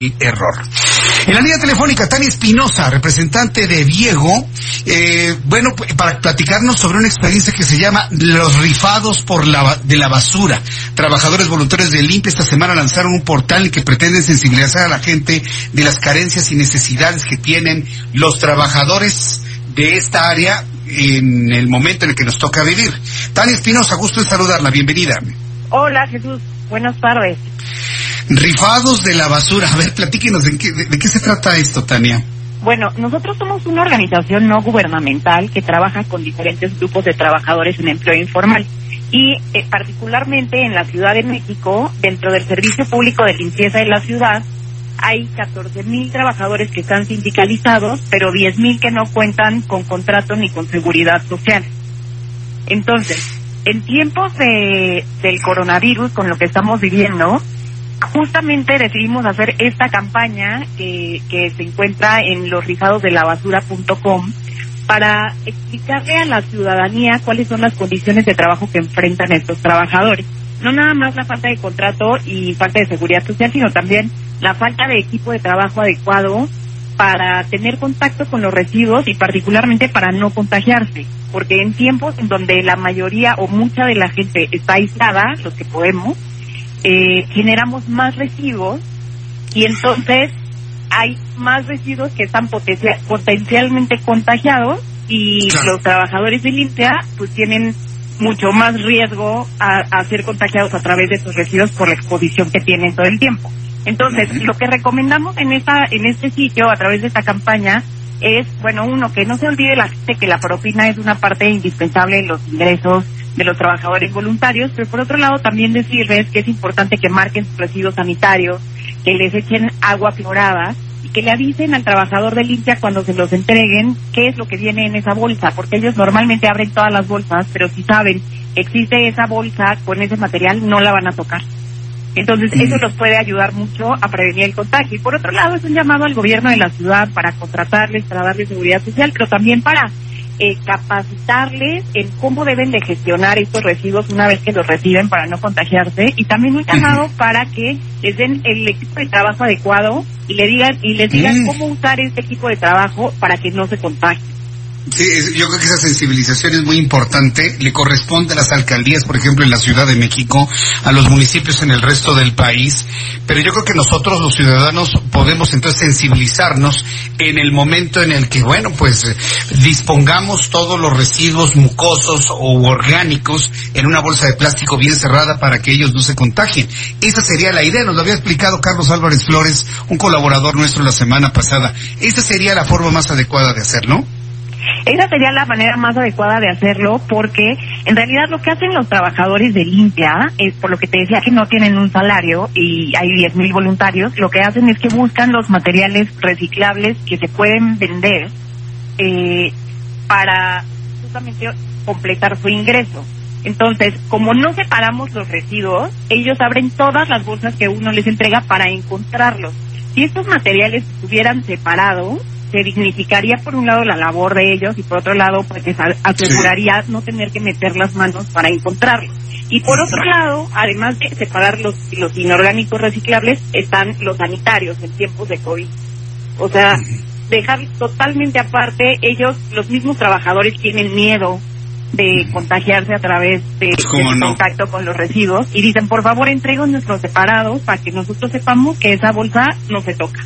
error. En la línea telefónica, Tania Espinosa, representante de Diego, eh, bueno, para platicarnos sobre una experiencia que se llama Los rifados por la, de la basura. Trabajadores voluntarios de Limpia esta semana lanzaron un portal que pretende sensibilizar a la gente de las carencias y necesidades que tienen los trabajadores de esta área en el momento en el que nos toca vivir. Tania Espinosa, gusto en saludarla, bienvenida. Hola Jesús, buenas tardes. Rifados de la basura. A ver, platíquenos, ¿de qué, de, qué se trata esto, Tania? Bueno, nosotros somos una organización no gubernamental que trabaja con diferentes grupos de trabajadores en empleo informal y eh, particularmente en la Ciudad de México, dentro del Servicio Público de Limpieza de la ciudad, hay 14 mil trabajadores que están sindicalizados, pero 10 mil que no cuentan con contrato ni con seguridad social. Entonces, en tiempos de, del coronavirus, con lo que estamos viviendo, justamente decidimos hacer esta campaña que, que se encuentra en los de la basura.com para explicarle a la ciudadanía cuáles son las condiciones de trabajo que enfrentan estos trabajadores. No nada más la falta de contrato y falta de seguridad social, sino también la falta de equipo de trabajo adecuado para tener contacto con los residuos y particularmente para no contagiarse, porque en tiempos en donde la mayoría o mucha de la gente está aislada, los que podemos, eh, generamos más residuos y entonces hay más residuos que están potencialmente contagiados y los trabajadores de limpia pues tienen mucho más riesgo a, ser contagiados a través de esos residuos por la exposición que tienen todo el tiempo. Entonces, lo que recomendamos en esta en este sitio a través de esta campaña es, bueno, uno que no se olvide la gente que la propina es una parte indispensable de los ingresos de los trabajadores voluntarios, pero por otro lado también decirles que es importante que marquen sus residuos sanitarios, que les echen agua florada y que le avisen al trabajador de limpia cuando se los entreguen qué es lo que viene en esa bolsa, porque ellos normalmente abren todas las bolsas, pero si saben que existe esa bolsa con ese material, no la van a tocar. Entonces, eso nos puede ayudar mucho a prevenir el contagio. Y por otro lado, es un llamado al gobierno de la ciudad para contratarles, para darles seguridad social, pero también para eh, capacitarles en cómo deben de gestionar estos residuos una vez que los reciben para no contagiarse. Y también un llamado para que les den el equipo de trabajo adecuado y le digan y les digan cómo usar este equipo de trabajo para que no se contagien. Sí, yo creo que esa sensibilización es muy importante. Le corresponde a las alcaldías, por ejemplo, en la Ciudad de México, a los municipios en el resto del país. Pero yo creo que nosotros, los ciudadanos, podemos entonces sensibilizarnos en el momento en el que, bueno, pues dispongamos todos los residuos mucosos o orgánicos en una bolsa de plástico bien cerrada para que ellos no se contagien. Esa sería la idea. Nos lo había explicado Carlos Álvarez Flores, un colaborador nuestro la semana pasada. Esa sería la forma más adecuada de hacerlo. Esa sería la manera más adecuada de hacerlo porque en realidad lo que hacen los trabajadores de limpia, es por lo que te decía que no tienen un salario y hay 10.000 voluntarios, lo que hacen es que buscan los materiales reciclables que se pueden vender eh, para justamente completar su ingreso. Entonces, como no separamos los residuos, ellos abren todas las bolsas que uno les entrega para encontrarlos. Si estos materiales estuvieran separados, se dignificaría por un lado la labor de ellos y por otro lado pues aseguraría no tener que meter las manos para encontrarlos. Y por otro lado, además de separar los, los inorgánicos reciclables, están los sanitarios en tiempos de COVID. O sea, dejar totalmente aparte, ellos, los mismos trabajadores tienen miedo de contagiarse a través de, pues, contacto con los residuos y dicen, por favor, entreguen nuestros separados para que nosotros sepamos que esa bolsa no se toca.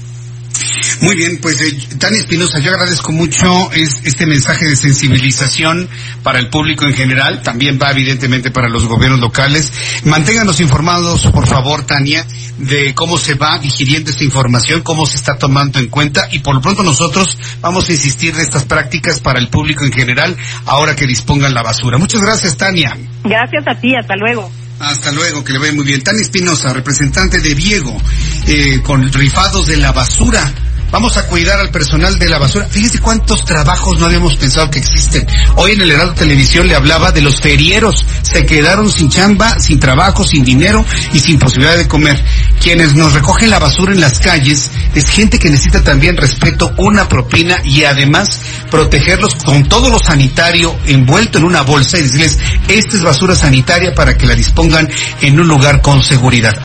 Muy bien, pues eh, Tania Espinosa, yo agradezco mucho este mensaje de sensibilización para el público en general, también va evidentemente para los gobiernos locales. Manténganos informados, por favor, Tania, de cómo se va digiriendo esta información, cómo se está tomando en cuenta y por lo pronto nosotros vamos a insistir de estas prácticas para el público en general ahora que dispongan la basura. Muchas gracias, Tania. Gracias a ti, hasta luego. Hasta luego, que le vaya muy bien. Tani Espinosa, representante de Diego, eh, con rifados de la basura. Vamos a cuidar al personal de la basura. Fíjese cuántos trabajos no habíamos pensado que existen. Hoy en el Heraldo Televisión le hablaba de los ferieros. Se quedaron sin chamba, sin trabajo, sin dinero y sin posibilidad de comer. Quienes nos recogen la basura en las calles es gente que necesita también respeto, una propina y además protegerlos con todo lo sanitario envuelto en una bolsa y decirles, esta es basura sanitaria para que la dispongan en un lugar con seguridad.